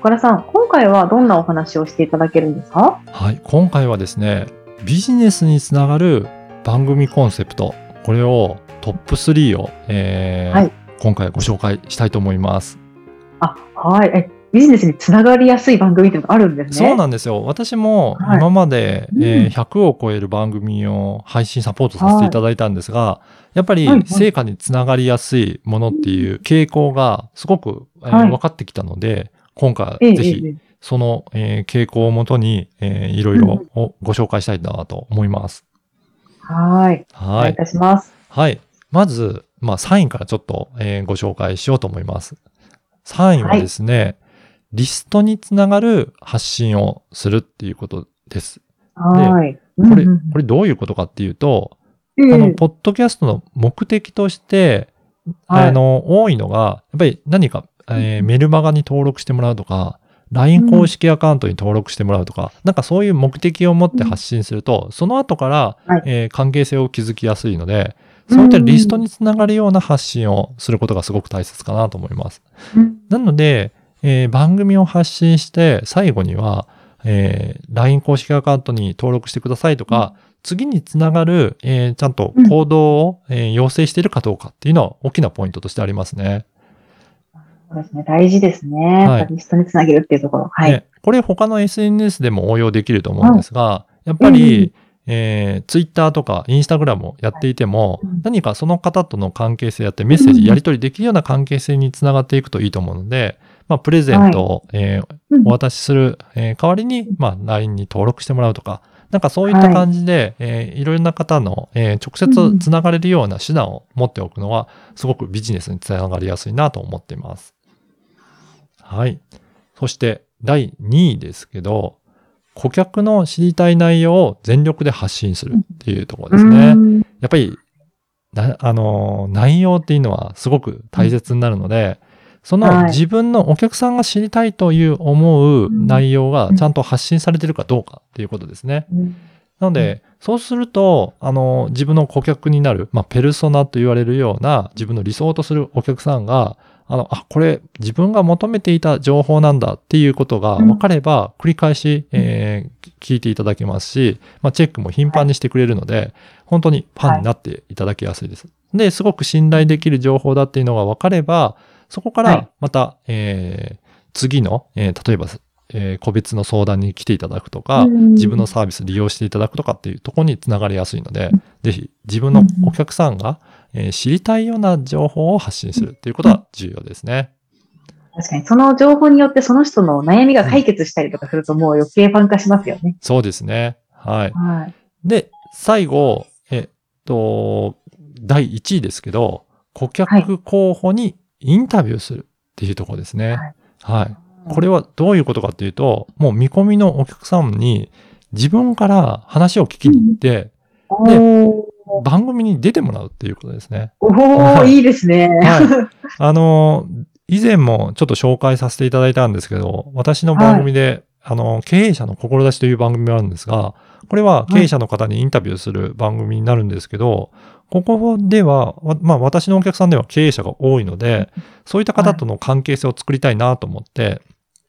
岡田さん、今回はどんなお話をしていただけるんですか？はい、今回はですね、ビジネスにつながる番組コンセプト、これをトップ3を、えーはい今回ご紹介したいと思います。あ、はい。え、ビジネスにつながりやすい番組ってあるんですね？そうなんですよ。私もはい今まで、うんえー100を超える番組を配信サポートさせていただいたんですが、やっぱりはいはい成果につながりやすいものっていう傾向がすごく、えーはい分かってきたので、今回ええぜひええその、えー傾向をもとに、えーいろいろをご紹介したいなと思います。はい。お願はいい。いたします。はい。まず、まあ、3位からちょっと、えーご紹介しようと思います。3位はですね、リストにつながる発信をするっていうことです。はい。これ、これどういうことかっていうと、ええあの、ポッドキャストの目的として、はいあの、多いのが、やっぱり何か、えーメルマガに登録してもらうとか、LINE 公式アカウントに登録してもらうとか、なんかそういう目的を持って発信すると、その後から、はい。えー関係性を築きやすいので、そういったリストにつながるような発信をすることがすごく大切かなと思います。うん。なので、えー番組を発信して、最後には、えー LINE 公式アカウントに登録してくださいとか、次につながる、えーちゃんと行動を、えー要請しているかどうかっていうのは大きなポイントとしてありますね。そうですね。大事ですね。はい。リストにつなげるっていうところ。はい。ね。これ他の SNS でも応用できると思うんですが、やっぱり、えー、Twitter とか Instagram をやっていても、うん。何かその方との関係性やってメッセージやり取りできるような関係性につながっていくといいと思うので、まあ、プレゼントを、えーうん。お渡しする、えー代わりに、まあ、LINE に登録してもらうとか、なんかそういった感じで、いえーいろいろな方の、えー直接つながれるような手段を持っておくのは、すごくビジネスにつながりやすいなと思っています。はい。そして、第2位ですけど、顧客の知りたい内容を全力で発信するっていうところですね。うんやっぱり、なあのー、内容っていうのはすごく大切になるので、そのはい自分のお客さんが知りたいという思う内容がちゃんと発信されてるかどうかっていうことですね。うんなので、そうすると、あの、自分の顧客になる、まあ、ペルソナと言われるような自分の理想とするお客さんが、あの、あ、これ自分が求めていた情報なんだっていうことが分かれば、繰り返し、えー聞いていただけますし、まあ、チェックも頻繁にしてくれるので、本当にファンになっていただきやすいです。で、すごく信頼できる情報だっていうのが分かれば、そこかはい。らまた、えー次の、えー例えば、えー個別の相談に来ていただくとか、うん。自分のサービス利用していただくとかっていうところにつながりやすいので、ぜひ自分のお客さんが、えー知りたいような情報を発信するっていうことは重要ですね。確かに、その情報によってその人の悩みが解決したりとかするともう余計ファン化しますよね。そうですね。はい。はい。で、最後、えっと、第1位ですけど、顧客候補にインタビューするっていうところですね。はい。これはどういうことかっていうと、もう見込みのお客さんに自分から話を聞きに行って、おー番組に出てもらうっていうことですね。おー、はいいいですね。はい。あの、以前もちょっと紹介させていただいたんですけど、私の番組で、あの、経営者の志という番組があるんですが、これは経営者の方にインタビューする番組になるんですけど、ここでは、わまあ私のお客さんでは経営者が多いので、そういった方との関係性を作りたいなと思って、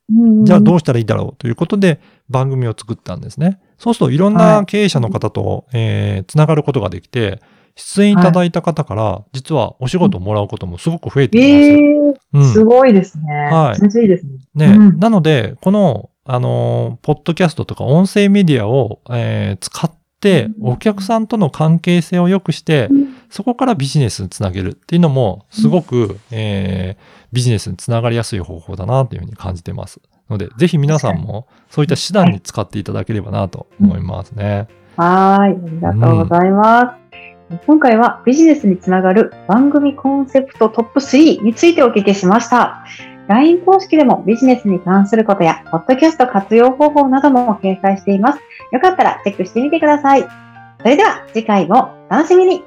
じゃあどうしたらいいだろうということで番組を作ったんですね。そうするといろんはない経営者の方と、えーつながることができて、出演いただいた方から、実はお仕事をもらうこともすごく増えてえいます。えー、すごいですね。はいめちゃめちゃいいですね。ね、うんなので、この、あのーポッドキャストとか音声メディアを、えー使っお客さんとの関係性を良くして、そこからビジネスにつなげるっていうのも、すごく、えービジネスにつながりやすい方法だなというふうに感じてます。ので、ぜひ皆さんもそういった手段に使っていただければなと思いますね。はーい。ありがとうございます。今回はビジネスにつながる番組コンセプトトップ3についてお聞きしました。LINE 公式でもビジネスに関することや、ポッドキャスト活用方法なども掲載しています。よかったらチェックしてみてください。それでは次回もお楽しみに